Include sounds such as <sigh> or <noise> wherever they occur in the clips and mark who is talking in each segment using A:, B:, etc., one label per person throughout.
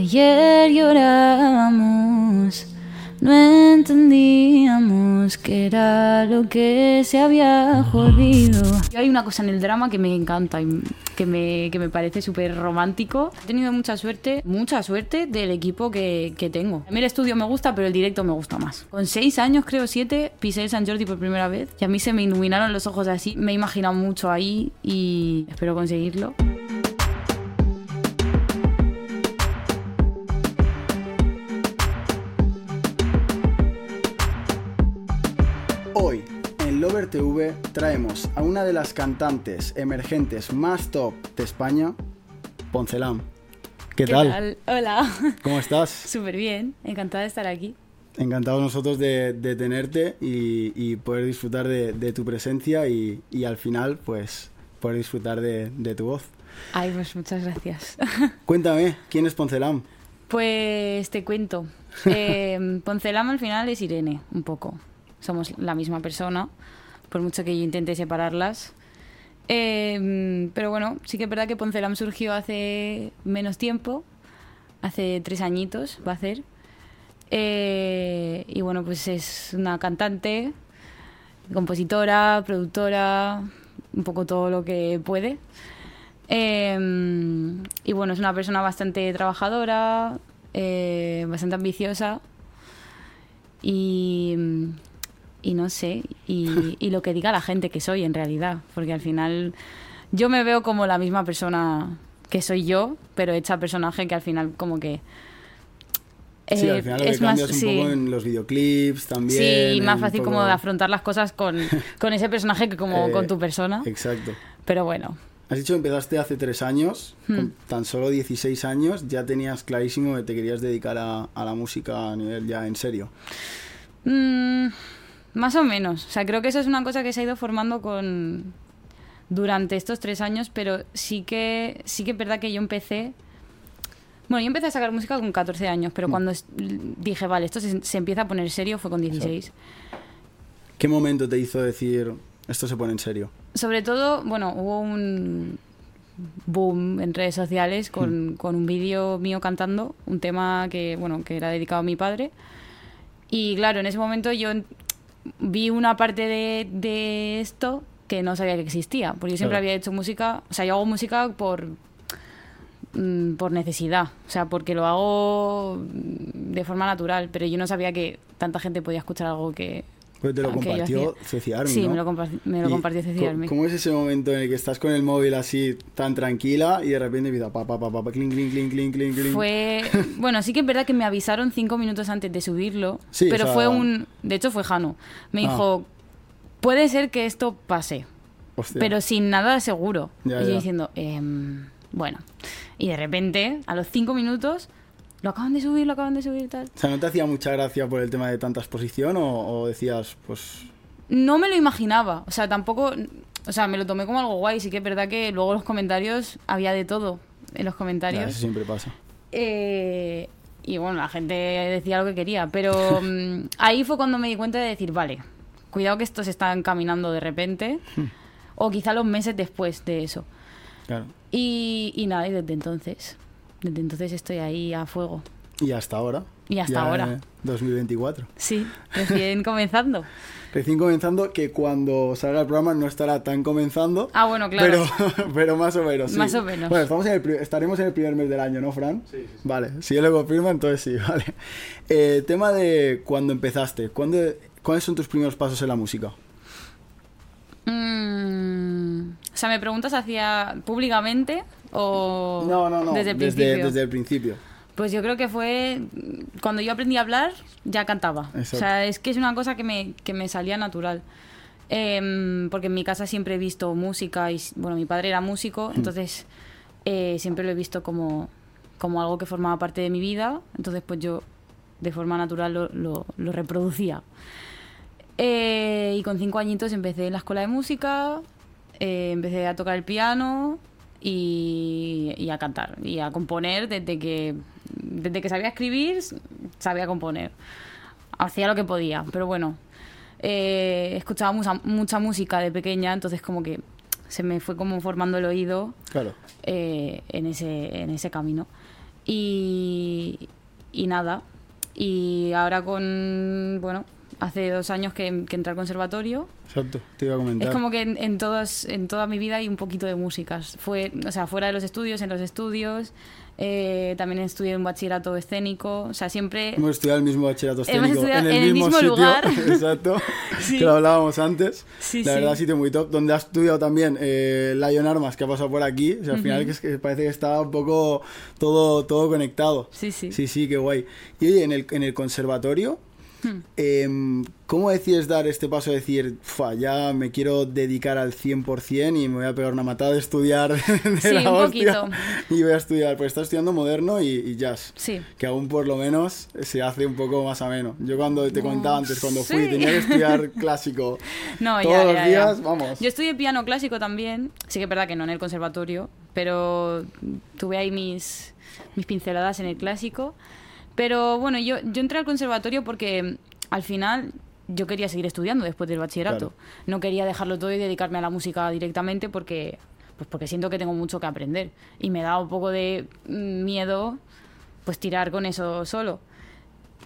A: Ayer llorábamos, no entendíamos qué era lo que se había jodido. Hay una cosa en el drama que me encanta y que me, que me parece súper romántico. He tenido mucha suerte, mucha suerte del equipo que, que tengo. A mí el estudio me gusta, pero el directo me gusta más. Con seis años, creo siete, pisé el San Jordi por primera vez y a mí se me iluminaron los ojos así. Me he imaginado mucho ahí y espero conseguirlo.
B: En Lover TV, traemos a una de las cantantes emergentes más top de España, Poncelam. ¿Qué, tal?
A: Hola. <laughs>
B: ¿Cómo estás?
A: Súper bien, encantada de estar aquí.
B: Encantados nosotros de, de tenerte y, y poder disfrutar de, de tu presencia y, y al final, pues, poder disfrutar de, de tu voz.
A: Ay, pues muchas gracias. <laughs>
B: Cuéntame, ¿quién es Poncelam?
A: Pues te cuento. <laughs> Eh, Poncelam al final es Irene, un poco. Somos la misma persona, por mucho que yo intente separarlas. Eh, pero bueno, sí que es verdad que Poncelam surgió hace menos tiempo, hace tres añitos va a ser. Eh, y bueno, pues es una cantante, compositora, productora, un poco todo lo que puede. Eh, y bueno, es una persona bastante trabajadora, eh, bastante ambiciosa y, y no sé, y, <laughs> y lo que diga la gente que soy en realidad, porque al final yo me veo como la misma persona que soy yo, pero hecha personaje que al final como que...
B: Sí,
A: eh,
B: al final lo que
A: es más-
B: cambias un
A: sí.
B: poco en los videoclips también.
A: Sí, más fácil como de afrontar las cosas con, <laughs> con ese personaje que como
B: Eh,
A: con tu persona.
B: Exacto.
A: Pero bueno,
B: Has dicho que empezaste hace tres años,
A: Hmm.
B: con tan solo 16 años, ya tenías clarísimo que te querías dedicar a, a la música a nivel ya en serio.
A: Mm, más o menos. O sea, creo que eso es una cosa que se ha ido formando con durante estos tres años, pero sí que sí que es verdad que yo empecé. Bueno, yo empecé a sacar música con 14 años, pero
B: Mm.
A: cuando dije, vale, esto se, se empieza a poner serio fue con 16.
B: ¿Qué momento te hizo decir esto se pone en serio?
A: Sobre todo, bueno, hubo un boom en redes sociales con, con un vídeo mío cantando, un tema que, bueno, que era dedicado a mi padre. Y claro, en ese momento yo vi una parte de, de esto que no sabía que existía, porque yo siempre
B: Claro.
A: había hecho música, o sea, yo hago música por mm, por necesidad, o sea, porque lo hago mm, de forma natural, pero yo no sabía que tanta gente podía escuchar algo que
B: Pues te lo
A: Ah,
B: compartió. Ceci Army,
A: sí,
B: ¿no?
A: me lo, comparti- me lo compartió Ceci Army.
B: ¿Cómo es ese momento en el que estás con el móvil así tan tranquila y de repente empieza pa pa pa pa, clink clink clink clink clink?
A: Fue. <laughs> Bueno, sí que es verdad que me avisaron cinco minutos antes de subirlo.
B: Sí, o
A: pero
B: sea-
A: fue un. De hecho, fue Jano. Me
B: Ah.
A: dijo: Puede ser que esto pase,
B: Hostia.
A: pero sin nada seguro.
B: Ya,
A: y yo
B: ya.
A: diciendo: "Em, Bueno. Y de repente, a los cinco minutos, lo acaban de subir, lo acaban de subir y tal.
B: O sea, ¿no te hacía mucha gracia por el tema de tanta exposición o, o decías, pues...
A: No me lo imaginaba. O sea, tampoco. O sea, me lo tomé como algo guay. Sí que es verdad que luego los comentarios había de todo en los
B: ya,
A: comentarios.
B: eso siempre pasa.
A: Eh, y bueno, la gente decía lo que quería, pero <laughs> mm, ahí fue cuando me di cuenta de decir, vale, cuidado que esto se está encaminando de repente, o quizá los meses después de eso.
B: Claro.
A: Y, y nada, y desde entonces, desde entonces estoy ahí a fuego.
B: Y hasta ahora.
A: Y hasta
B: ya
A: ahora.
B: en 2024.
A: Sí, recién <laughs> comenzando.
B: Recién comenzando, que cuando salga el programa no estará tan comenzando.
A: Ah, bueno, claro.
B: Pero, <laughs> pero más o menos, sí.
A: Más o menos.
B: Bueno, estamos en el estaremos en el primer mes del año, ¿no, Fran? Sí, Vale, si él lo confirma, entonces sí, <laughs> vale. Eh, tema de cuando empezaste. ¿cuándo, ¿Cuáles son tus primeros pasos en la música?
A: Mm, o sea, ¿me preguntas hacia públicamente o
B: No, no, no.
A: desde el
B: desde,
A: principio?
B: desde el principio.
A: Pues yo creo que fue cuando yo aprendí a hablar, ya cantaba.
B: Exacto.
A: O sea, es que es una cosa que me, que me salía natural. Em, porque en mi casa siempre he visto música y, bueno, mi padre era músico, entonces eh, siempre lo he visto como, como algo que formaba parte de mi vida. Entonces, pues yo de forma natural lo, lo- lo reproducía. Eh, y con cinco añitos empecé en la escuela de música, eh, empecé a tocar el piano y, y a cantar y a componer desde que, desde que sabía escribir, sabía componer. Hacía lo que podía, pero bueno, eh, escuchaba mucha, mucha música de pequeña, entonces como que se me fue como formando el oído
B: Claro.
A: eh, en, ese, en ese camino. Y, y nada. Y ahora con, bueno, hace dos años que, que entré al conservatorio.
B: Exacto, te iba a comentar.
A: Es como que en, en, todas, en toda mi vida hay un poquito de músicas. Fue, o sea, fuera de los estudios, en los estudios. Eh, también estudié un bachillerato escénico. O sea, siempre.
B: Hemos estudiado el mismo bachillerato escénico. en el,
A: en el
B: mismo,
A: mismo
B: sitio.
A: lugar. <laughs>
B: Exacto. <laughs>
A: Sí.
B: Que lo hablábamos antes.
A: Sí,
B: la
A: sí.
B: verdad, sitio muy top. Donde has estudiado también eh, Lion Armas, que ha pasado por aquí. O sea, al final es que parece que está un poco todo, todo conectado.
A: Sí, sí.
B: Sí, sí, qué guay. Y oye, en el, en el conservatorio,
A: Hmm.
B: em, ¿cómo decides dar este paso de decir, "Fua, ya me quiero dedicar al 100% y me voy a pegar una matada de estudiar <laughs> de
A: Sí,
B: la
A: un
B: hostia"?
A: poquito.
B: Y voy a estudiar, pues estás estudiando moderno y, y jazz.
A: Sí.
B: Que aún por lo menos se hace un poco más ameno. Yo cuando te comentaba antes, cuando fui,
A: sí.
B: tenía que estudiar <laughs> clásico
A: No,
B: todos
A: ya,
B: los
A: ya, ya.
B: días, vamos.
A: Yo estudié piano clásico también. Sí que es verdad que no en el conservatorio, pero tuve ahí mis, mis pinceladas en el clásico. Pero bueno, yo, yo entré al conservatorio porque al final yo quería seguir estudiando después del bachillerato.
B: Claro.
A: No quería dejarlo todo y dedicarme a la música directamente porque, pues porque siento que tengo mucho que aprender. Y me da un poco de mm, miedo pues tirar con eso solo.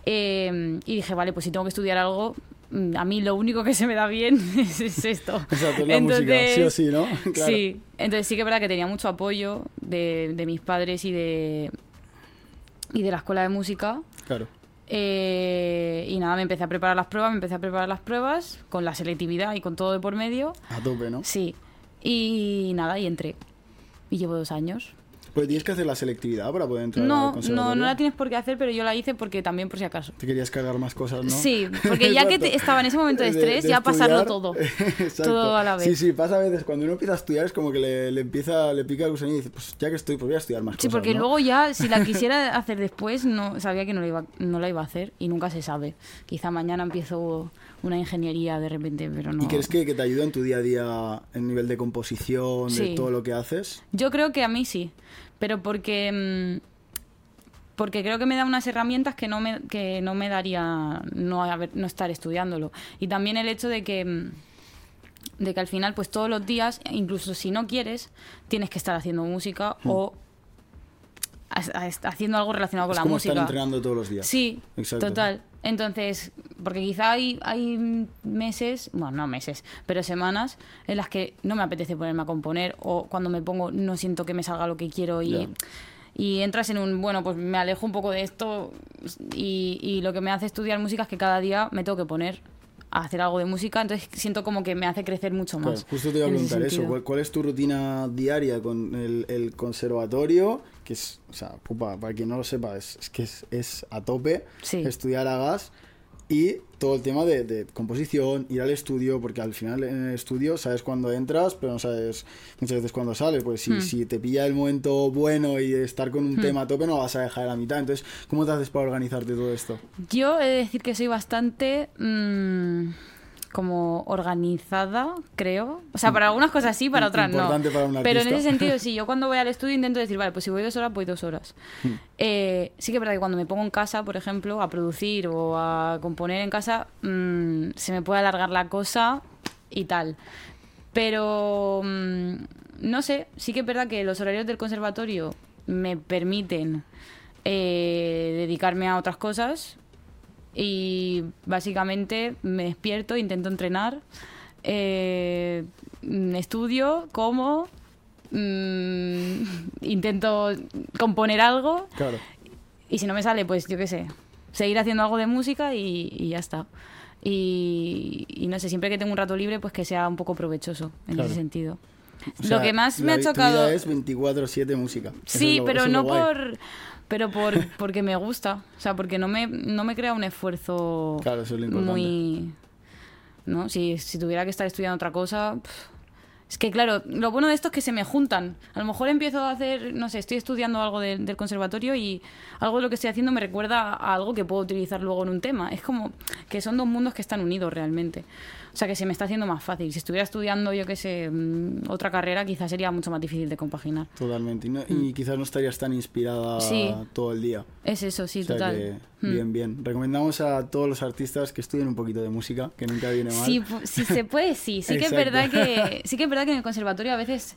A: Eh, y dije, vale, pues si tengo que estudiar algo, mm, a mí lo único que se me da bien <laughs> es, es esto. <laughs>
B: La música, sí o sí, ¿no? <laughs> Claro.
A: Sí, entonces sí que es verdad que tenía mucho apoyo de, de mis padres y de, y de la escuela de música.
B: Claro.
A: Eh, y nada, me empecé a preparar las pruebas, me empecé a preparar las pruebas con la selectividad y con todo de por medio.
B: A tope, ¿no?
A: Sí, y nada, y entré. Y llevo dos años.
B: Pues tienes que hacer la selectividad para poder entrar al
A: No,
B: conservatorio.
A: no, no la tienes por qué hacer, pero yo la hice porque también por si acaso.
B: Te querías cargar más cosas, ¿no?
A: Sí, porque ya que te- estaba en ese momento de estrés, ya pasarlo todo. <laughs> Todo a la vez.
B: Sí, sí, pasa a veces. Cuando uno empieza a estudiar es como que le, le empieza, le pica el gusanillo y dice, pues ya que estoy, pues voy a estudiar más
A: Sí,
B: cosas,
A: porque
B: ¿no?
A: luego ya, si la quisiera <laughs> hacer después, no sabía que no la, iba, no la iba a hacer y nunca se sabe. Quizá mañana empiezo una ingeniería de repente, pero no.
B: ¿Y crees que, que te ayuda en tu día a día en nivel de composición, de
A: Sí.
B: todo lo que haces?
A: Yo creo que a mí sí, pero porque mm, porque creo que me da unas herramientas que no me que no me daría no haber- no estar estudiándolo y también el hecho de que mm, de que al final pues todos los días incluso si no quieres tienes que estar haciendo música o as- as- haciendo algo relacionado con la
B: como
A: música
B: estar entrenando todos los días.
A: Sí,
B: Exacto.
A: total. Entonces, porque quizá hay, hay meses, bueno, no meses, pero semanas en las que no me apetece ponerme a componer o cuando me pongo no siento que me salga lo que quiero y, y entras en un, bueno, pues me alejo un poco de esto y, y lo que me hace estudiar música es que cada día me tengo que poner a hacer algo de música, entonces siento como que me hace crecer mucho
B: Claro,
A: más.
B: justo te iba a preguntar eso. ¿Cuál, cuál es tu rutina diaria con el, el conservatorio? Que es, o sea, pupa, para quien no lo sepa, es, es que es, es a tope
A: Sí.
B: estudiar a gas y todo el tema de, de composición, ir al estudio, porque al final en el estudio sabes cuándo entras, pero no sabes muchas veces cuándo sales. Pues si,
A: Hmm.
B: si te pilla el momento bueno y estar con un tema a tope, no lo vas a dejar a la mitad. Entonces, ¿cómo te haces para organizarte todo esto?
A: Yo he de decir que soy bastante mm, como organizada, creo. O sea, para algunas cosas sí, para otras no.
B: Importante para un
A: Pero en ese sentido, <laughs> sí, yo cuando voy al estudio intento decir, vale, pues si voy dos horas, voy dos horas.
B: Hmm.
A: Eh, sí que es verdad que cuando me pongo en casa, por ejemplo, a producir o a componer en casa, mm, se me puede alargar la cosa y tal. Pero mm, no sé, sí que es verdad que los horarios del conservatorio me permiten eh, dedicarme a otras cosas y básicamente me despierto, intento entrenar, eh, estudio, como, mm, <laughs> intento componer algo
B: Claro.
A: y si no me sale, pues yo qué sé, seguir haciendo algo de música y, y ya está. Y, y no sé, siempre que tengo un rato libre, pues que sea un poco provechoso en
B: Claro.
A: ese sentido.
B: O sea,
A: lo que más me ha chocado...
B: vida es 24-7 música.
A: Sí,
B: es lo-
A: pero no
B: guay.
A: por pero por <laughs> porque me gusta, o sea, porque no me no me crea un esfuerzo
B: Claro, eso es lo importante.
A: muy no, si, si tuviera que estar estudiando otra cosa, pf, es que claro, lo bueno de esto es que se me juntan. A lo mejor empiezo a hacer, no sé, estoy estudiando algo de- del conservatorio y algo de lo que estoy haciendo me recuerda a algo que puedo utilizar luego en un tema. Es como que son dos mundos que están unidos realmente. O sea, que se me está haciendo más fácil. Si estuviera estudiando, yo qué sé, mm, otra carrera, quizás sería mucho más difícil de compaginar.
B: Totalmente. Y, no- y quizás no estarías tan inspirada
A: Mm. Sí.
B: todo el día.
A: Es eso, sí,
B: O sea
A: total.
B: que,
A: Mm.
B: bien, bien. Recomendamos a todos los artistas que estudien un poquito de música, que nunca viene mal.
A: Sí, si se puede, sí. Sí que es verdad que <laughs> sí que es verdad que en el conservatorio a veces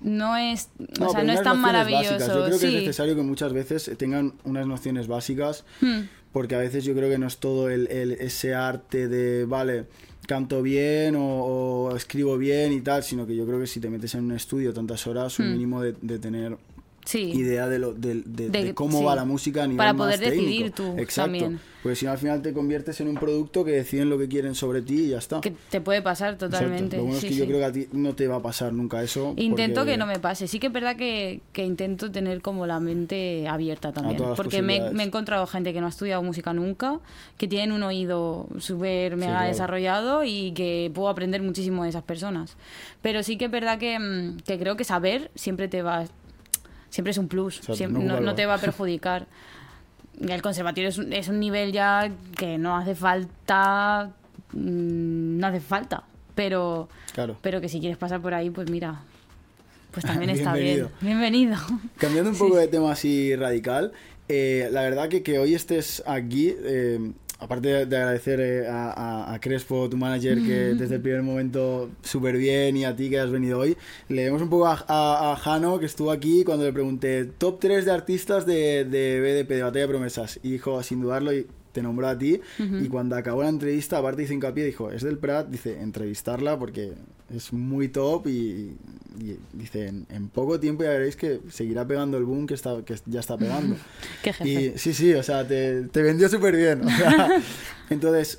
A: no es,
B: No,
A: o sea, no es tan maravilloso.
B: básicas. Yo creo que
A: sí.
B: es necesario que muchas veces tengan unas nociones básicas,
A: Hmm.
B: Porque a veces yo creo que no es todo el, el- ese arte de, vale, canto bien o, o escribo bien y tal, sino que yo creo que si te metes en un estudio tantas horas, un
A: Hmm.
B: mínimo de, de tener
A: Sí.
B: idea de, lo, de, de-
A: De-
B: de cómo
A: sí.
B: va la música a nivel
A: Para
B: más
A: poder
B: técnico.
A: decidir tú
B: Exacto.
A: también.
B: Porque si no al final te conviertes en un producto que deciden lo que quieren sobre ti y ya está.
A: Que te puede pasar
B: Exacto.
A: totalmente.
B: Lo bueno es que yo creo que a ti no te va a pasar nunca eso.
A: Intento
B: porque-
A: que no me pase. Sí que es verdad que, que intento tener como la mente abierta también. Porque me, me he encontrado gente que no ha estudiado música nunca, que tienen un oído súper mega
B: claro.
A: desarrollado y que puedo aprender muchísimo de esas personas. Pero sí que es verdad que, mm, que creo que saber siempre te va... Siempre es un plus,
B: Exacto,
A: siem-
B: no
A: te va a <laughs> perjudicar. El conservatorio es un, es un nivel ya que no hace falta... mm, No hace falta. Pero,
B: Claro.
A: pero que si quieres pasar por ahí, pues mira, pues también <laughs> está bien.
B: Bienvenido.
A: Bienvenido.
B: Cambiando un poco de tema así radical, eh, la verdad que que hoy estés aquí, eh, aparte de, de agradecer eh, a, a- a Crespo, tu manager, que desde el primer momento súper bien, y a ti que has venido hoy, le demos un poco a, a, Jano, que estuvo aquí, cuando le pregunté top 3 de artistas de, de BDP, de Batalla de Promesas, y dijo, sin dudarlo, y te nombró a ti, y cuando acabó la entrevista, aparte hizo hincapié, dijo, es del Prat, dice, entrevistarla porque es muy top y dice, en, en poco tiempo ya veréis que seguirá pegando el boom que, está, que ya está pegando. <laughs>
A: Qué jefe.
B: y sí, sí, o sea, te, te vendió súper bien. o sea, <laughs> entonces,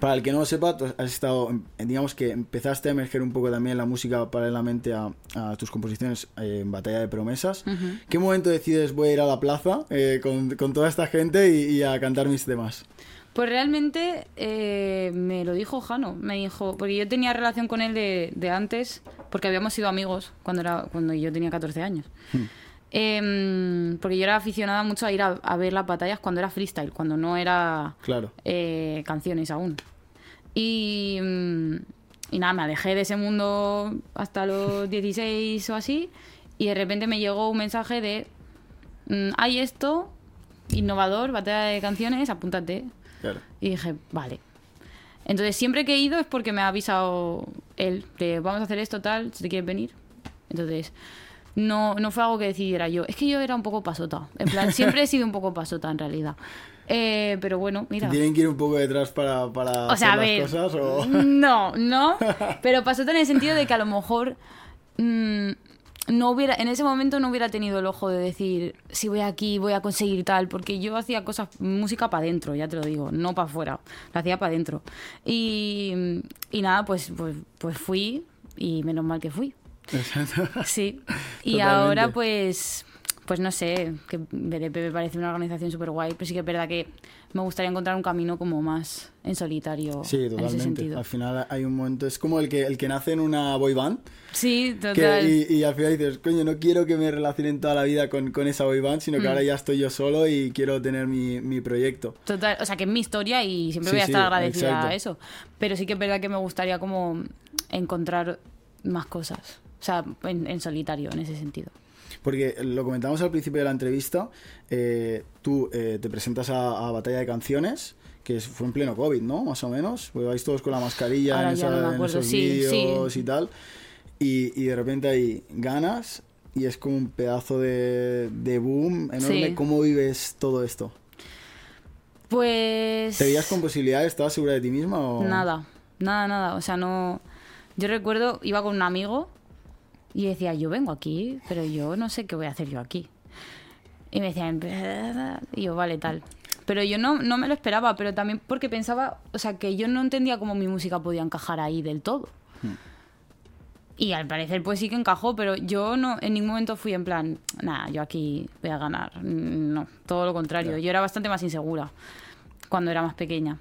B: para el que no lo sepa, tú has estado, digamos que empezaste a emerger un poco también la música paralelamente a, a tus composiciones en Batalla de Promesas.
A: Ujú.
B: ¿Qué momento decides voy a ir a la plaza eh, con, con toda esta gente y, y a cantar mis temas?
A: Pues realmente eh, me lo dijo Jano, me dijo, porque yo tenía relación con él de, de antes, porque habíamos sido amigos cuando, era, cuando yo tenía 14 años. Em, porque yo era aficionada mucho a ir a, a ver las batallas cuando era freestyle, cuando no era
B: Claro.
A: eh, canciones aún. Y, mm, y nada, me alejé de ese mundo hasta los <laughs> 16 o así. Y de repente me llegó un mensaje de: mm, Hay esto, innovador, batalla de canciones, apúntate.
B: Claro.
A: Y dije: Vale. Entonces, siempre que he ido es porque me ha avisado él: de, Vamos a hacer esto, tal, si te quieres venir. Entonces. No, no fue algo que decidiera yo. Es que yo era un poco pasota. En plan, siempre he sido un poco pasota en realidad. Eh, pero bueno, mira.
B: ¿Tienen que ir un poco detrás para, para
A: O sea, a ver.
B: las cosas? O...
A: No, no. <laughs> Pero pasó en el sentido de que a lo mejor mm, no hubiera, en ese momento no hubiera tenido el ojo de decir si voy aquí, voy a conseguir tal, porque yo hacía cosas, música para adentro, ya te lo digo, no para afuera, la hacía para adentro. Y, y nada, pues, pues, pues fui y menos mal que fui. Sí. <laughs> Y
B: Totalmente.
A: ahora pues pues no sé, que BDP me parece una organización súper guay, pero sí que es verdad que me gustaría encontrar un camino como más en solitario
B: Sí,
A: en ese
B: totalmente.
A: sentido.
B: Al final hay un momento, es como el que, el que nace en una boy band.
A: Sí,
B: que-
A: total.
B: y, y al final dices, coño, no quiero que me relacionen toda la vida con, con esa boy band, sino que
A: Mm.
B: ahora ya estoy yo solo y quiero tener mi, mi proyecto.
A: Total, o sea, que es mi historia y siempre
B: Sí,
A: voy a
B: sí,
A: estar agradecida
B: exacto.
A: a eso. Pero sí que es verdad que me gustaría como encontrar más cosas. O sea, en, en solitario, en ese sentido.
B: Porque lo comentamos al principio de la entrevista, eh, tú eh, te presentas a, a Batalla de Canciones, que fue en pleno COVID, ¿no? Más o menos. Porque vais todos con la mascarilla
A: Ahora
B: en, esa-
A: no
B: en esos
A: sí,
B: vídeos
A: sí.
B: y tal. Y, y de repente hay ganas y es como un pedazo de, de boom enorme.
A: Sí.
B: ¿Cómo vives todo esto?
A: Pues...
B: ¿Te veías con posibilidades? ¿Estabas segura de ti misma? O...
A: Nada, nada, nada. O sea, no. Yo recuerdo, iba con un amigo y decía, yo vengo aquí, pero yo no sé qué voy a hacer yo aquí. Y me decían, y yo, vale, tal. Pero yo no, no me lo esperaba, pero también porque pensaba, o sea, que yo no entendía cómo mi música podía encajar ahí del todo. Y al parecer pues sí que encajó, pero yo no en ningún momento fui en plan, nada, yo aquí voy a ganar. No, todo lo contrario. Yo era bastante más insegura cuando era más pequeña.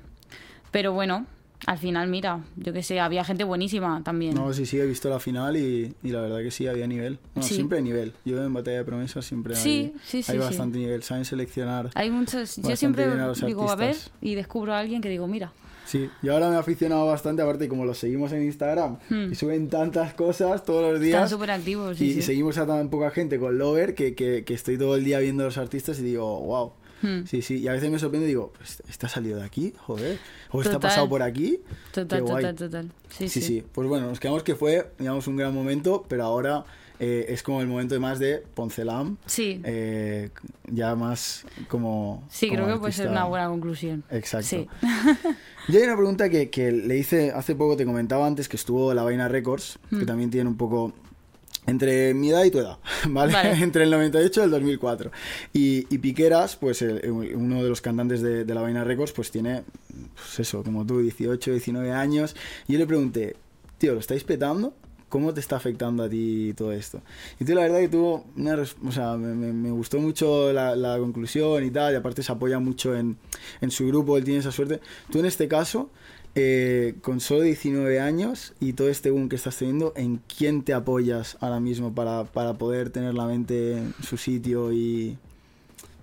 A: Pero bueno, al final, mira, yo qué sé, había gente buenísima también.
B: No, sí, sí, he visto la final y, y la verdad que sí, había nivel. Bueno,
A: Sí.
B: siempre hay nivel. Yo en Batalla de Promesas siempre
A: Sí,
B: hay,
A: sí, sí,
B: hay bastante nivel. Saben seleccionar.
A: Hay muchos, yo siempre
B: a
A: digo, a ver, y descubro a alguien que digo, mira,
B: Sí, yo ahora me he aficionado bastante, aparte como los seguimos en Instagram
A: Hmm.
B: y suben tantas cosas todos los
A: están
B: días.
A: súper activos.
B: y,
A: Sí,
B: y seguimos a tan poca gente con Lover que, que, que estoy todo el día viendo a los artistas y digo, wow.
A: Hmm.
B: Sí, sí, y a veces me sorprende y digo, "Pues, ¿está salido de aquí? Joder. ¿O está
A: Total.
B: pasado por aquí?
A: Total,
B: Qué guay.
A: total, total. Sí,
B: Sí,
A: sí.
B: sí, Pues bueno, nos quedamos que fue, digamos, un gran momento, pero ahora eh, es como el momento más de Poncelam.
A: Sí.
B: eh, ya más como.
A: Sí,
B: como
A: creo que puede ser una buena conclusión.
B: Exacto.
A: Sí. <laughs>
B: Yo hay una pregunta que, que le hice hace poco, te comentaba antes que estuvo la Vaina Records, que
A: Mm.
B: también tiene un poco entre mi edad y tu edad, <laughs> ¿vale?
A: Vale. <laughs>
B: entre el 98 y el 2004. Y, y Piqueras, pues el- uno de los cantantes de, de la Vaina Records, pues tiene, pues eso, como tú, 18, 19 años. Y yo le pregunté, tío, ¿lo estáis petando? ¿Cómo te está afectando a ti todo esto? Y tú la verdad que tuvo una... O sea, me, me- me gustó mucho la, la conclusión y tal, y aparte se apoya mucho en, en su grupo, él tiene esa suerte. Tú en este caso, eh, con solo 19 años y todo este boom que estás teniendo, ¿en quién te apoyas ahora mismo para, para poder tener la mente en su sitio y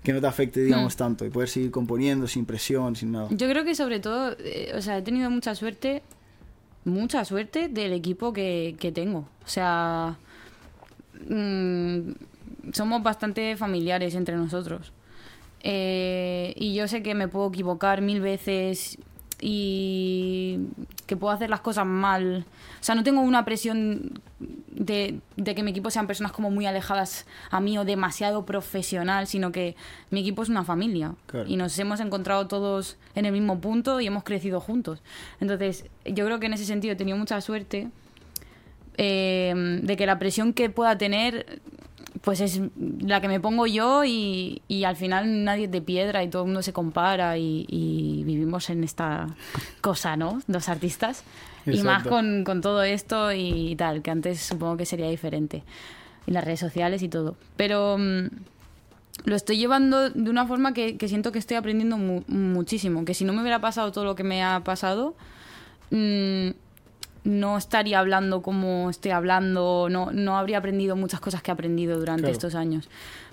B: que no te afecte, digamos,
A: Hmm.
B: tanto? Y poder seguir componiendo sin presión, sin nada.
A: Yo creo que sobre todo, eh, o sea, he tenido mucha suerte, mucha suerte del equipo que, que tengo. O sea, mm, somos bastante familiares entre nosotros. Eh, y yo sé que me puedo equivocar mil veces y que puedo hacer las cosas mal. O sea, no tengo una presión de, de que mi equipo sean personas como muy alejadas a mí o demasiado profesional, sino que mi equipo es una familia
B: Claro.
A: y nos hemos encontrado todos en el mismo punto y hemos crecido juntos. Entonces, yo creo que en ese sentido he tenido mucha suerte eh, de que la presión que pueda tener pues es la que me pongo yo y, y al final nadie es de piedra y todo el mundo se compara y, y vivimos en esta cosa, ¿no? Los artistas. Y más con, con todo esto y tal, que antes supongo que sería diferente. Y las redes sociales y todo. Pero mm, lo estoy llevando de una forma que, que siento que estoy aprendiendo mu- muchísimo. Que si no me hubiera pasado todo lo que me ha pasado, mm, no estaría hablando como estoy hablando, no, no habría aprendido muchas cosas que he aprendido durante
B: Claro.
A: estos años.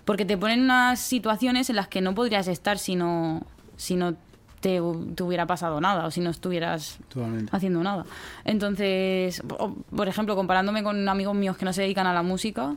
A: Porque te ponen unas situaciones en las que no podrías estar si no, si no te, te hubiera pasado nada o si no estuvieras
B: Totalmente.
A: haciendo nada. Entonces, por ejemplo, comparándome con amigos míos que no se dedican a la música,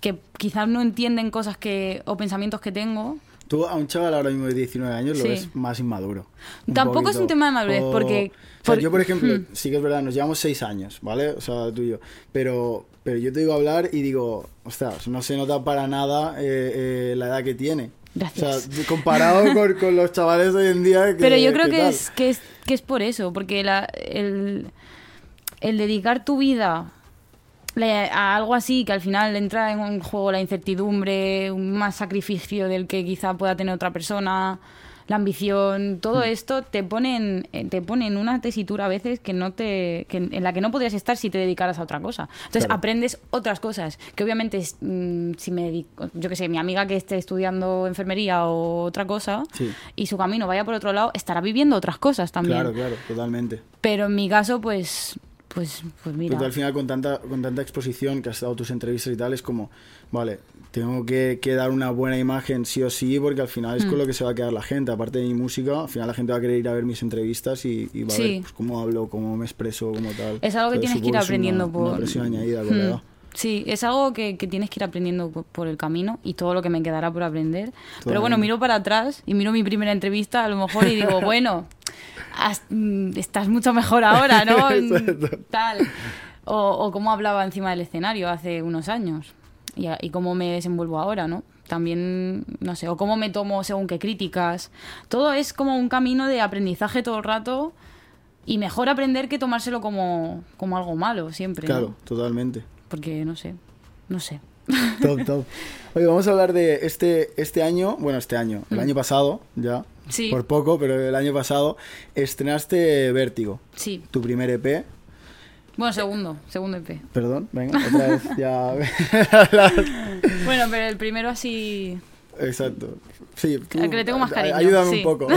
A: que quizás no entienden cosas que o pensamientos que tengo,
B: Tú a un chaval ahora mismo de 19 años lo
A: Sí.
B: ves más inmaduro.
A: Tampoco es un tema de madurez,
B: O-
A: porque-
B: o sea,
A: por-
B: yo, por ejemplo,
A: Hmm.
B: sí que es verdad, nos llevamos 6 años, ¿vale? O sea, tú y yo. Pero, pero yo te digo hablar y digo, ostras, no se nota para nada eh, eh, la edad que tiene.
A: Gracias.
B: O sea, comparado <laughs> con, con los chavales de hoy en día. Que,
A: Pero yo creo
B: que
A: es, que, es, que es por eso, porque la- el, el dedicar tu vida a algo así, que al final entra en un juego la incertidumbre, un más sacrificio del que quizá pueda tener otra persona, la ambición, todo
B: Hmm.
A: esto te pone, en, eh, te pone en una tesitura a veces que no te, que- en la que no podrías estar si te dedicaras a otra cosa. Entonces
B: Claro.
A: aprendes otras cosas, que obviamente mm, si me dedico, yo que sé, mi amiga que esté estudiando enfermería o otra cosa,
B: Sí.
A: y su camino vaya por otro lado, estará viviendo otras cosas también.
B: Claro, claro, totalmente.
A: Pero en mi caso, pues, pues, pues mira.
B: Tú al final con tanta, con tanta exposición que has dado tus entrevistas y tal, es como, vale, tengo que, que dar una buena imagen sí o sí, porque al final es con lo que se va a quedar la gente. Aparte de mi música, al final la gente va a querer ir a ver mis entrevistas y, y va a
A: Sí.
B: ver pues, cómo hablo, cómo me expreso, cómo tal.
A: Es algo que
B: Pero
A: tienes que ir
B: es una-
A: aprendiendo por...
B: Una presión añadida con la
A: Hmm.
B: edad.
A: Sí, es algo que, que tienes que ir aprendiendo por, el camino y todo lo que me quedará por aprender. Pero bueno,
B: Totalmente.
A: miro para atrás y miro mi primera entrevista a lo mejor y digo, <laughs> bueno, has- mm, estás mucho mejor ahora, ¿no? <laughs> Tal. O, o cómo hablaba encima del escenario hace unos años y, y cómo me desenvuelvo ahora, ¿no? También, no sé, o cómo me tomo según qué críticas. Todo es como un camino de aprendizaje todo el rato y mejor aprender que tomárselo como, como algo malo siempre. ¿no?
B: Claro, totalmente.
A: Porque no sé, no sé.
B: Top, top. <laughs> Oye, vamos a hablar de este, este año, bueno, este año, el
A: Mm.
B: año pasado, ya,
A: Sí.
B: por poco, pero el año pasado, estrenaste Vértigo,
A: Sí.
B: tu primer EP.
A: Bueno, segundo, segundo EP.
B: Perdón, venga, <laughs> otra vez ya. <laughs>
A: Bueno, pero el primero así...
B: Exacto. Sí, tú,
A: que le tengo más cariño,
B: Ayúdame
A: sí.
B: un poco.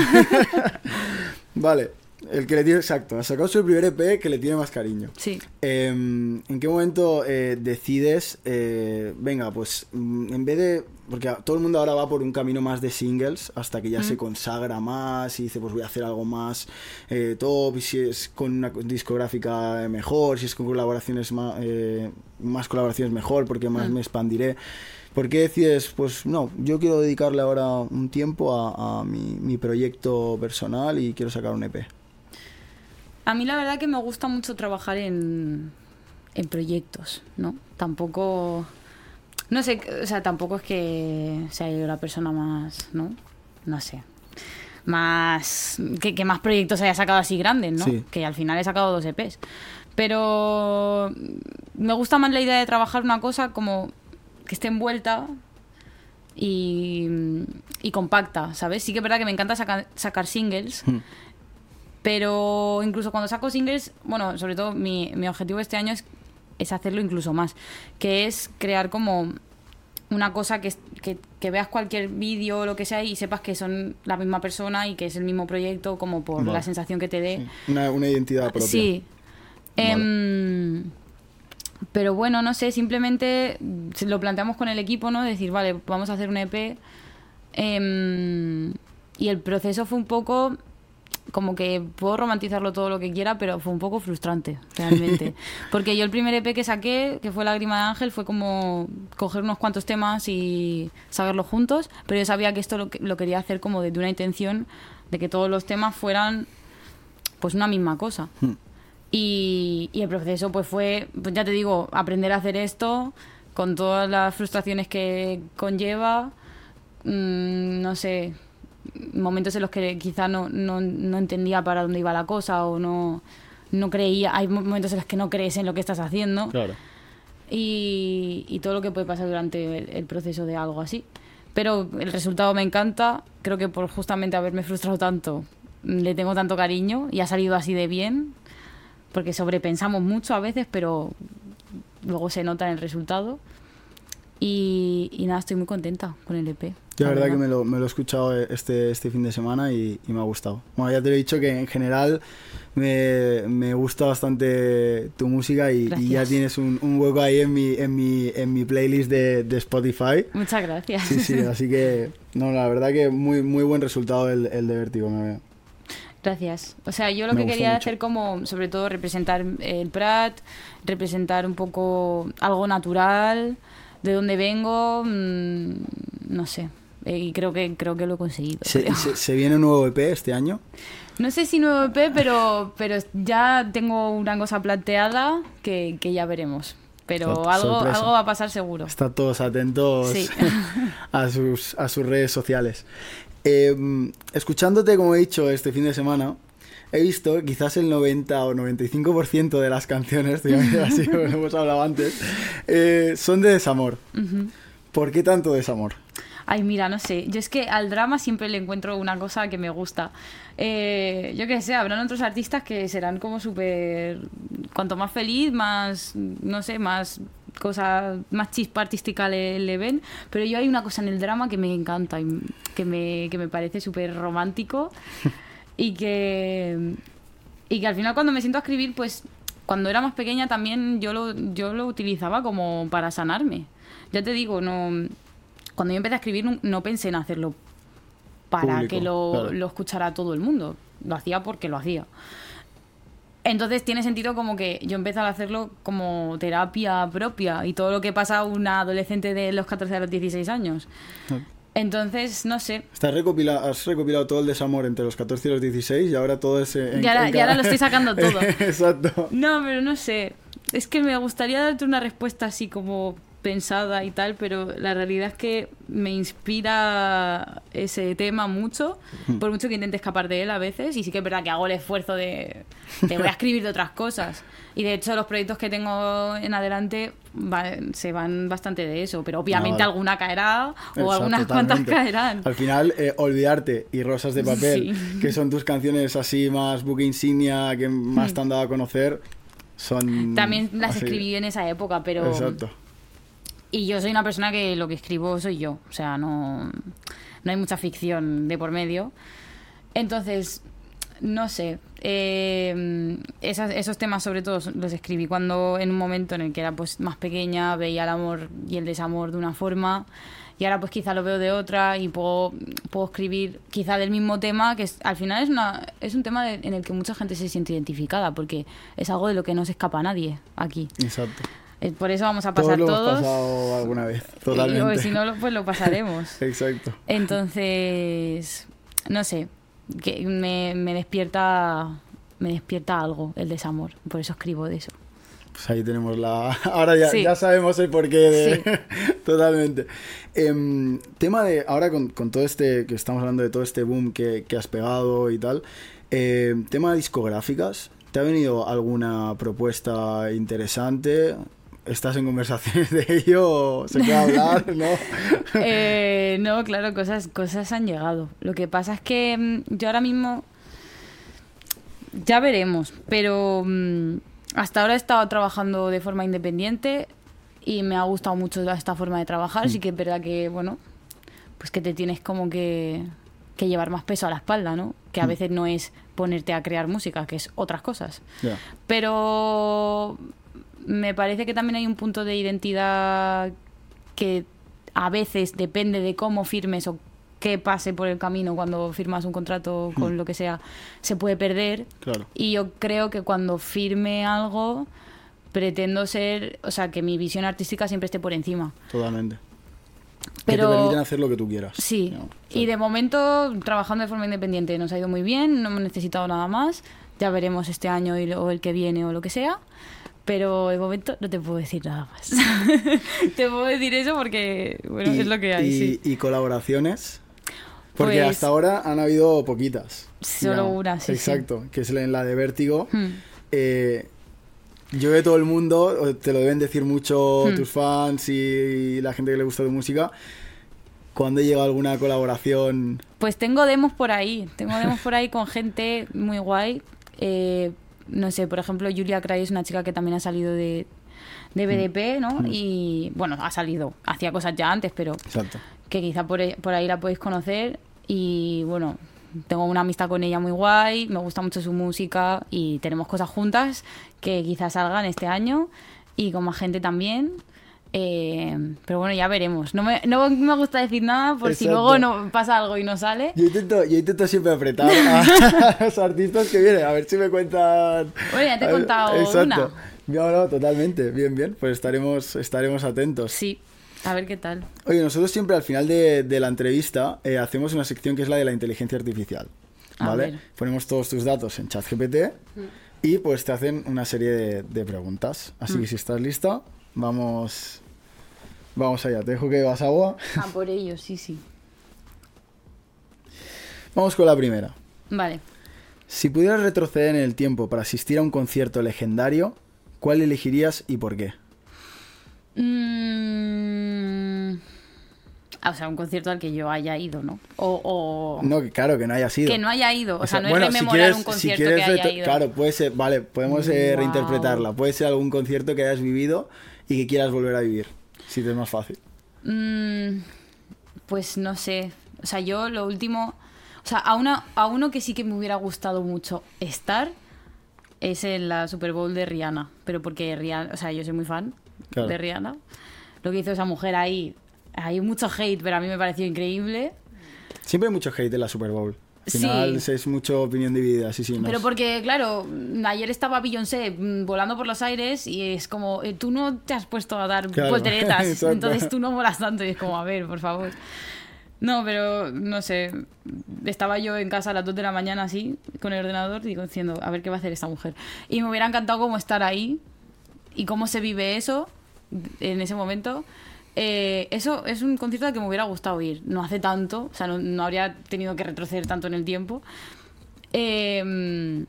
B: <laughs> vale, el que le tiene, exacto, ha sacado su primer EP que le tiene más cariño.
A: Sí.
B: Eh, ¿En qué momento eh, decides, eh, venga, pues mm, en vez de, porque todo el mundo ahora va por un camino más de singles hasta que ya se consagra más y dice, pues voy a hacer algo más eh, top, y si es con una discográfica mejor, si es con colaboraciones más, más colaboraciones mejor, porque más
A: Mm.
B: me expandiré. ¿Por qué decides, pues no, yo quiero dedicarle ahora un tiempo a, a mi, mi proyecto personal y quiero sacar un EP?
A: A mí la verdad que me gusta mucho trabajar en, en proyectos, ¿no? Tampoco, no sé, o sea, tampoco es que sea yo la persona más, ¿no? No sé. Más, que, que más proyectos haya sacado así grandes, ¿no?
B: Sí.
A: Que al final he sacado dos EPs. Pero me gusta más la idea de trabajar una cosa como que esté envuelta y, y compacta, ¿sabes? Sí que es verdad que me encanta saca- sacar singles,
B: Mm.
A: Pero incluso cuando saco singles, bueno, sobre todo mi, mi objetivo este año es, es hacerlo incluso más, que es crear como una cosa que, que, que veas cualquier vídeo o lo que sea y sepas que son la misma persona y que es el mismo proyecto como por
B: Vale.
A: la sensación que te dé.
B: Una, una identidad propia.
A: Sí.
B: Vale.
A: Em, pero bueno, no sé, simplemente lo planteamos con el equipo, ¿no? Decir, vale, vamos a hacer un EP. em, y el proceso fue un poco como que puedo romantizarlo todo lo que quiera, pero fue un poco frustrante, realmente. <laughs> Porque yo el primer EP que saqué, que fue Lágrima de Ángel, fue como coger unos cuantos temas y sacarlos juntos, pero yo sabía que esto lo, lo quería hacer como desde una intención de que todos los temas fueran pues una misma cosa.
B: Hmm.
A: Y, y el proceso pues fue, pues ya te digo, aprender a hacer esto con todas las frustraciones que conlleva, mm, no sé, momentos en los que quizá no, no, no entendía para dónde iba la cosa o no, no creía, hay momentos en los que no crees en lo que estás haciendo
B: Claro.
A: y, y todo lo que puede pasar durante el, el proceso de algo así. Pero el resultado me encanta, creo que por justamente haberme frustrado tanto, le tengo tanto cariño y ha salido así de bien, porque sobrepensamos mucho a veces, pero luego se nota en el resultado. Y, y nada, estoy muy contenta con el EP.
B: Yo la verdad que me lo, me lo he escuchado este, este fin de semana y, y me ha gustado. Bueno, ya te lo he dicho que en general me, me gusta bastante tu música y, y ya tienes un, un hueco ahí en mi, en mi, en mi playlist de, de Spotify.
A: Muchas gracias.
B: Sí, sí, así que no, la verdad que muy, muy buen resultado el, el de Vértigo. Me,
A: Gracias. O sea, yo lo
B: Me
A: que quería
B: mucho.
A: hacer como, sobre todo, representar el Prat, representar un poco algo natural, de dónde vengo, mm, no sé. Eh, Y creo que creo que lo he conseguido.
B: se,
A: creo.
B: se- se viene un nuevo EP este año?
A: No sé si nuevo EP, pero, pero ya tengo una cosa planteada que, que ya veremos. Pero
B: Sor-
A: algo,
B: sorpresa.
A: algo va a pasar seguro.
B: Están todos atentos
A: Sí. <laughs>
B: a, sus, a sus redes sociales. Eh, escuchándote, como he dicho, este fin de semana, he visto quizás el 90 o 95% de las canciones, digamos <laughs> así como hemos hablado antes, eh, son de desamor. ¿Por qué tanto desamor?
A: Ay, mira, no sé. Yo es que al drama siempre le encuentro una cosa que me gusta. Eh, yo qué sé, habrán otros artistas que serán como súper. Cuanto más feliz, más. No sé, más cosa, más chispa artística le, le ven. Pero yo hay una cosa en el drama que me encanta y que me, que me parece súper romántico. <laughs> y que. Y que al final cuando me siento a escribir, pues. Cuando era más pequeña también yo lo, yo lo utilizaba como para sanarme. Ya te digo, no cuando yo empecé a escribir no, pensé en hacerlo para
B: Público,
A: que lo,
B: claro.
A: lo escuchara todo el mundo. Lo hacía porque lo hacía. Entonces tiene sentido como que yo empecé a hacerlo como terapia propia y todo lo que pasa a una adolescente de los 14 a los 16 años. Entonces, no sé.
B: Estás recopila- has recopilado todo el desamor entre los 14 y los 16 y ahora todo ese... en-
A: Y ahora-
B: en
A: y ahora lo estoy sacando <laughs> todo.
B: Exacto.
A: No, pero no sé. Es que me gustaría darte una respuesta así como pensada y tal, pero la realidad es que me inspira ese tema mucho, <laughs> por mucho que intente escapar de él a veces, y sí que es verdad que hago el esfuerzo de, de voy a escribir de otras cosas. Y de hecho los proyectos que tengo en adelante va- se van bastante de eso, pero obviamente alguna caerá o algunas cuantas
B: totalmente.
A: caerán.
B: Al final, eh, Olvidarte y Rosas de Papel,
A: Sí.
B: que son tus canciones así más book insignia, que más te han dado a conocer, son...
A: También las
B: así-
A: escribí en esa época, pero...
B: Exacto.
A: Y yo soy una persona que lo que escribo soy yo. O sea, no, no hay mucha ficción de por medio. Entonces, no sé. eh, esas- esos temas sobre todo los escribí cuando en un momento en el que era pues más pequeña, veía el amor y el desamor de una forma. Y ahora pues quizá lo veo de otra y puedo, puedo escribir quizá del mismo tema, que es- al final es, una, es un tema de- en el que mucha gente se siente identificada, porque es algo de lo que no se escapa a nadie aquí.
B: Exacto.
A: Eh, Por eso vamos a
B: Todos
A: pasar
B: lo
A: todos.
B: hemos pasado alguna vez, <laughs>
A: Y,
B: totalmente.
A: o si no, pues lo pasaremos. <laughs>
B: Exacto.
A: Entonces, no sé, que me, me despierta me despierta algo el desamor, por eso escribo de eso.
B: pues ahí tenemos la... <laughs> Ahora ya,
A: Sí.
B: ya sabemos el porqué de...
A: Sí.
B: Totalmente. Em, tema de... Ahora con, con todo este... Que estamos hablando de todo este boom que, que has pegado y tal. em, tema de discográficas. ¿Te ha venido alguna propuesta interesante? ¿Estás en conversaciones de ello? ¿Se puede hablar? <laughs> ¿No?
A: Eh, no, claro, cosas, cosas han llegado. Lo que pasa es que mm, yo ahora mismo ya veremos, pero mm, hasta ahora he estado trabajando de forma independiente y me ha gustado mucho esta forma de trabajar. Sí que es verdad que, bueno, pues que te tienes como que, que llevar más peso a la espalda, ¿no? Que a
B: Mm.
A: veces no es ponerte a crear música, que es otras cosas. Pero me parece que también hay un punto de identidad que a veces depende de cómo firmes o qué pase por el camino cuando firmas un contrato con lo que sea, se puede perder.
B: Claro.
A: Y yo creo que cuando firme algo, pretendo ser, o sea, que mi visión artística siempre esté por encima.
B: Totalmente. Que
A: Pero-
B: te permiten hacer lo que tú quieras.
A: Sí,
B: ¿no?
A: y de momento trabajando de forma independiente nos ha ido muy bien, no hemos necesitado nada más. Ya veremos este año y- o el que viene o lo que sea. Pero de momento no te puedo decir nada más. <laughs> te puedo decir eso porque, bueno, es lo que hay,
B: y,
A: sí.
B: y colaboraciones. Porque
A: Pues-
B: hasta ahora han habido poquitas.
A: Solo una, sí, sí.
B: Exacto, que es la de Vértigo.
A: Hmm.
B: Eh, yo que todo el mundo, te lo deben decir mucho
A: Hmm.
B: tus fans y la gente que le gusta tu música, cuando llega alguna colaboración...
A: Pues tengo demos por ahí, tengo demos por ahí con gente muy guay. Eh, no sé, por ejemplo, Julia Cray es una chica que también ha salido de, de BDP, ¿no? Y bueno, ha salido, hacía cosas ya antes, pero
B: Exacto.
A: que quizá por, e- por ahí la podéis conocer. Y bueno, tengo una amistad con ella muy guay, me gusta mucho su música y tenemos cosas juntas que quizás salgan este año y con más gente también. Eh, pero bueno, ya veremos. No me, no me gusta decir nada por si luego no pasa algo y no sale.
B: Yo intento, yo intento siempre apretar a <laughs> los artistas que vienen, a ver si me cuentan...
A: Bueno, ya te he contado
B: Exacto. No, no, totalmente. Bien, bien. Pues estaremos, estaremos atentos.
A: Sí, a ver qué tal.
B: Oye, nosotros siempre al final de, de la entrevista eh, hacemos una sección que es la de la inteligencia artificial. ¿Vale? Ponemos todos tus datos en ChatGPT y pues te hacen una serie de, de preguntas. Así
A: Mm.
B: que si estás lista, vamos, vamos allá. Te dejo que vas agua.
A: Ah, por ello, sí, sí. <laughs>
B: Vamos con la primera.
A: Vale.
B: Si pudieras retroceder en el tiempo para asistir a un concierto legendario, ¿cuál elegirías y por qué?
A: Mm, ah, o sea, un concierto al que yo haya ido, ¿no? O, o
B: No, que claro, que no haya sido.
A: que no haya ido. O, sea, no
B: bueno,
A: es
B: si
A: rememorar
B: quieres-
A: un
B: si
A: concierto
B: quieres
A: que haya ido.
B: Claro, puede ser, vale, podemos eh, reinterpretarla. Puede ser algún concierto que hayas vivido y que quieras volver a vivir, si te es más fácil.
A: Mm, pues no sé. O sea, yo lo último. O sea, a, una, a uno que sí que me hubiera gustado mucho estar es en la Super Bowl de Rihanna. Pero porque Rihanna. O sea, yo soy muy fan
B: Claro.
A: de Rihanna. Lo que hizo esa mujer ahí. Hay mucho hate, pero a mí me pareció increíble.
B: Siempre hay mucho hate en la Super Bowl. Al
A: Sí.
B: final es mucho opinión dividida, sí, sí. no
A: Pero porque, claro, ayer estaba Beyoncé mm, volando por los aires y es como, eh, tú no te has puesto a dar
B: Claro,
A: volteretas, <laughs> entonces tú no molas tanto y es como, a ver, por favor. No, pero no sé, estaba yo en casa a las 2 de la mañana así, con el ordenador, digo, diciendo, a ver qué va a hacer esta mujer. Y me hubiera encantado como estar ahí y cómo se vive eso en ese momento. Eh, eso es un concierto al que me hubiera gustado ir. No hace tanto, o sea, no, no habría tenido que retroceder tanto en el tiempo. Eh,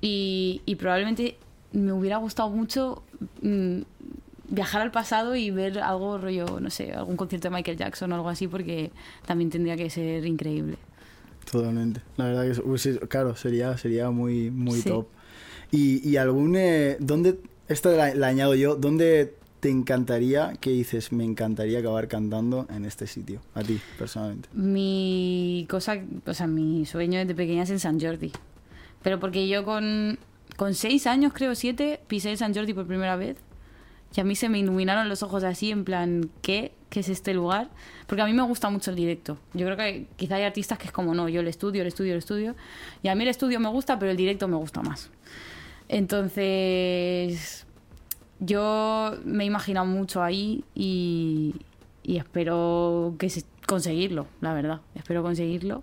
A: y, y probablemente me hubiera gustado mucho mm, viajar al pasado y ver algo rollo, no sé, algún concierto de Michael Jackson o algo así, porque también tendría que ser increíble.
B: Totalmente. La verdad que, claro, sería, sería muy, muy
A: Sí.
B: top. Y, y algún... eh, ¿Dónde... Esta la, la añado yo. ¿Dónde te encantaría, que dices, me encantaría acabar cantando en este sitio? A ti, personalmente.
A: Mi cosa, o sea, mi sueño desde pequeña es en San Jordi. Pero porque yo con, con seis años, creo siete, pisé el San Jordi por primera vez. Y a mí se me iluminaron los ojos así, en plan, ¿qué? ¿Qué es este lugar? Porque a mí me gusta mucho el directo. Yo creo que quizá hay artistas que es como, no, yo el estudio, el estudio, el estudio. Y a mí el estudio me gusta, pero el directo me gusta más. Entonces, yo me he imaginado mucho ahí y, y espero que se- conseguirlo, la verdad. Espero conseguirlo.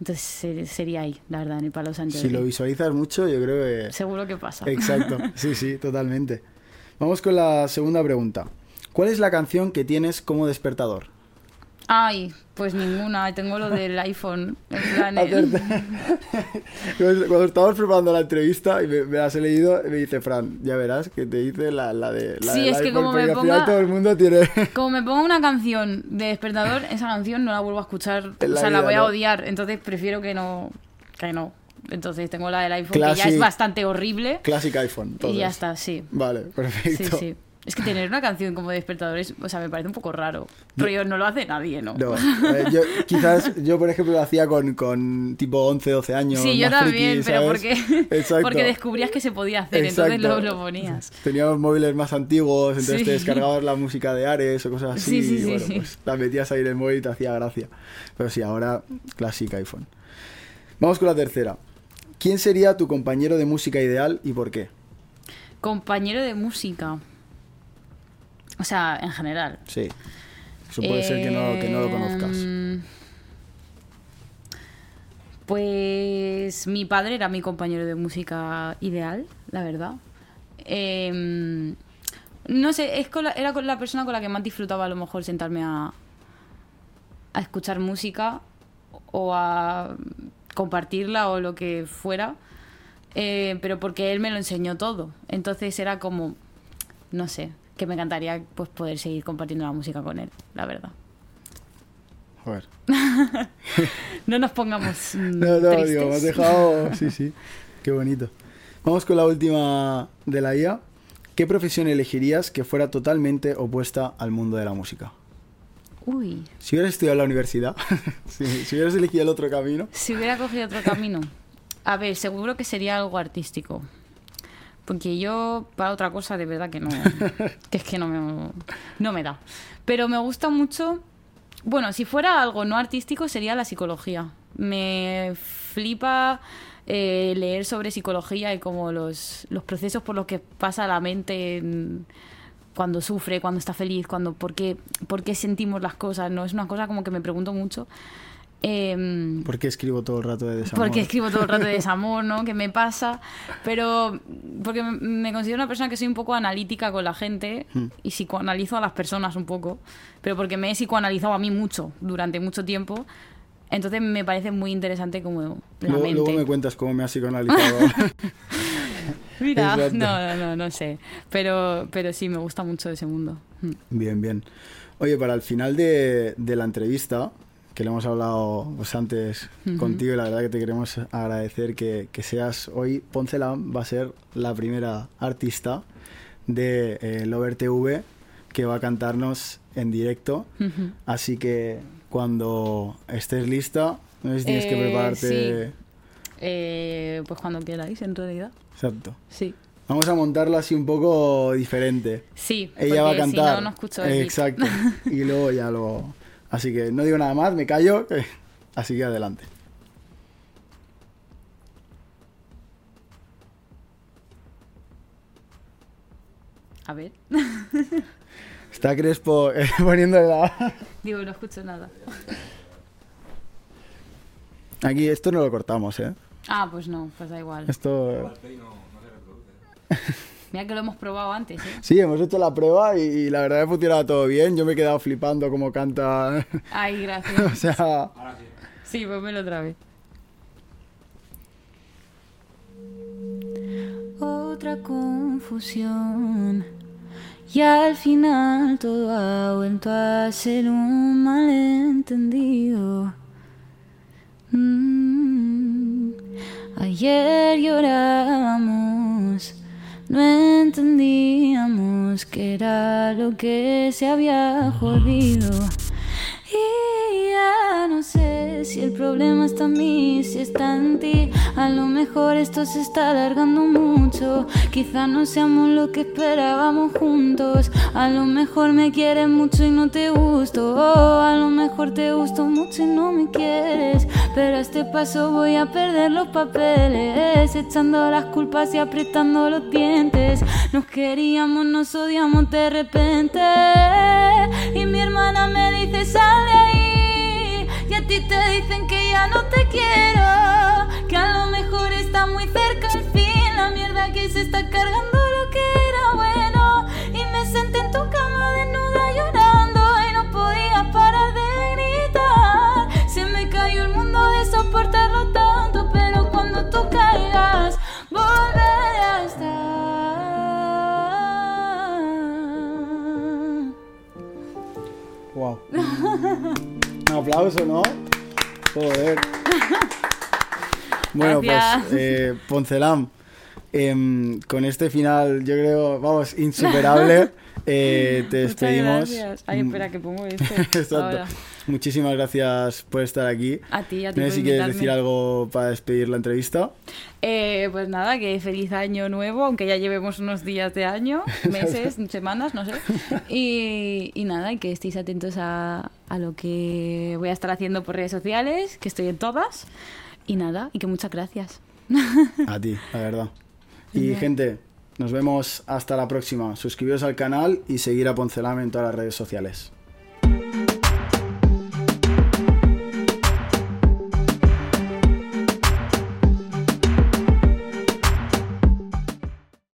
A: Entonces se- sería ahí, la verdad, en el Palo.
B: Si lo visualizas mucho, yo creo que...
A: Seguro que pasa.
B: Exacto, <laughs> sí, sí, totalmente. Vamos con la segunda pregunta. ¿Cuál es la canción que tienes como despertador?
A: Ay, pues ninguna. Tengo lo del iPhone. En plan, <laughs> el-
B: Hacerte- <laughs> Cuando estábamos preparando la entrevista y me, me las he leído, me dice Fran, ya verás que te dice la, la de la
A: Sí,
B: del
A: es que como me ponga-
B: todo el mundo tiene... <laughs>
A: Como me pongo una canción de despertador, esa canción no la vuelvo a escuchar.
B: En
A: o sea, la
B: vida,
A: voy a odiar. Entonces prefiero que no. Que no. Entonces tengo la del iPhone, que ya es bastante horrible.
B: Clásica iPhone.
A: Y ya está, sí.
B: Vale,
A: Sí,
B: perfecto.
A: sí. Es que tener una canción como despertador es, o sea, me parece un poco raro. Pero no lo hace nadie, ¿no?
B: No, eh, yo, quizás yo, por ejemplo, lo hacía con, con tipo 11, 12 años.
A: Sí, yo también,
B: friki,
A: pero porque, <laughs>
B: Exacto.
A: porque descubrías que se podía hacer, entonces lo, lo ponías.
B: Teníamos móviles más antiguos, entonces
A: Sí.
B: te descargabas la música de Ares o cosas así.
A: Sí, sí,
B: y bueno, pues la metías ahí en el móvil y te hacía gracia. Pero sí, ahora clásica iPhone. Vamos con la tercera. ¿Quién sería tu compañero de música ideal y por qué?
A: Compañero de música. O sea, en general.
B: Sí. Eso puede ser que no, que no lo conozcas.
A: Em, Pues mi padre era mi compañero de música ideal, la verdad. Em, no sé, es con la- era con la persona con la que más disfrutaba a lo mejor sentarme a, a escuchar música o a compartirla o lo que fuera. Eh, pero porque él me lo enseñó todo. Entonces era como, no sé, que me encantaría pues poder seguir compartiendo la música con él, la verdad.
B: Joder. <laughs>
A: No nos pongamos <laughs> mm,
B: No, no,
A: tristes.
B: digo, me has dejado. <laughs> Sí, sí. Qué bonito. Vamos con la última de la IA. ¿Qué profesión elegirías que fuera totalmente opuesta al mundo de la música?
A: Uy,
B: Si hubieras estudiado en la universidad, si, si hubieras elegido el otro camino,
A: si hubiera cogido otro camino. A ver, seguro que sería algo artístico. Porque yo, para otra cosa, de verdad que no. <laughs> que es que no me, no me da. Pero me gusta mucho. Bueno, si fuera algo no artístico, sería la psicología. Me flipa eh, leer sobre psicología y como los, los procesos por los que pasa la mente en- cuando sufre, cuando está feliz, cuando por qué, por qué sentimos las cosas. No es una cosa como que me pregunto mucho. Em,
B: ¿por qué escribo todo el rato de desamor?
A: porque escribo todo el rato de desamor, ¿no? Que me pasa. Pero porque me- considero una persona que soy un poco analítica con la gente
B: Hmm.
A: y psicoanalizo a las personas un poco. Pero porque me he psicoanalizado a mí mucho durante mucho tiempo. Entonces me parece muy interesante como la
B: Luego,
A: mente.
B: luego me cuentas cómo me has psicoanalizado. <laughs>
A: Mira, <laughs>
B: Exacto.
A: no, no, no, no sé. Pero, pero sí, me gusta mucho ese mundo. Mm.
B: bien, bien. Oye, para el final de, de la entrevista, que le hemos hablado pues, antes contigo, y la verdad que te queremos agradecer que, que seas hoy. Poncelam va a ser la primera artista de eh, Lover TV que va a cantarnos en directo. Así que cuando estés lista, no sé si tienes que
A: Eh,
B: prepararte.
A: sí. Eh, pues cuando queráis, en realidad.
B: Exacto.
A: Sí.
B: Vamos a montarlo así un poco diferente.
A: Sí,
B: Ella va a
A: porque si
B: cantar.
A: no, no escucho el.
B: Exacto. <laughs> Y luego ya lo. Así que no digo nada más, me callo. Así que adelante.
A: A ver. <laughs>
B: Está Crespo eh, <laughs> poniéndole la. <laughs>
A: Digo, no escucho nada.
B: Aquí, esto no lo cortamos, ¿eh?
A: Ah, pues no, pues da igual.
B: Esto.
A: Mira que lo hemos probado antes, ¿eh?
B: Sí, hemos hecho la prueba y, y la verdad que funcionaba todo bien. Yo me he quedado flipando cómo canta. <laughs>
A: Ay,
B: o
A: gracias.
B: sea.
A: Sí, ponmelo otra vez. Otra confusión. Y al final todo ha vuelto a ser un malentendido. Mm. Ayer llorábamos, no entendíamos que era lo que se había jodido. No sé si el problema está en mí, si está en ti. A lo mejor esto se está alargando mucho. Quizá no seamos lo que esperábamos juntos. A lo mejor me quieres mucho y no te gusto. O a lo mejor te gusto mucho y no me quieres. Pero a este paso voy a perder los papeles. Echando las culpas y apretando los dientes. Nos queríamos, nos odiamos de repente. Y mi hermana me dice, sal de ahí. Y a ti te dicen que ya no te quiero. Que a lo mejor está muy cerca el fin. La mierda que se está cargando
B: aplauso, ¿no? Joder. Bueno,
A: Gracias.
B: pues, eh, Poncelam, em, con este final, yo creo, vamos, insuperable, <laughs> eh, te despedimos.
A: Ay, espera, que pongo esto. <laughs>
B: Exacto.
A: Ahora.
B: Muchísimas gracias por estar aquí.
A: A ti, a ti
B: No sé si quieres decir algo para despedir la entrevista.
A: Eh, pues nada, que feliz año nuevo, aunque ya llevemos unos días de año, <laughs> meses, semanas, no sé. <laughs> Y, y nada, y que estéis atentos a, a lo que voy a estar haciendo por redes sociales, que estoy en todas. Y nada, y que muchas gracias.
B: A ti, la verdad. <laughs> Y gente, nos vemos hasta la próxima. Suscribiros al canal y seguir a Poncelam en todas las redes sociales.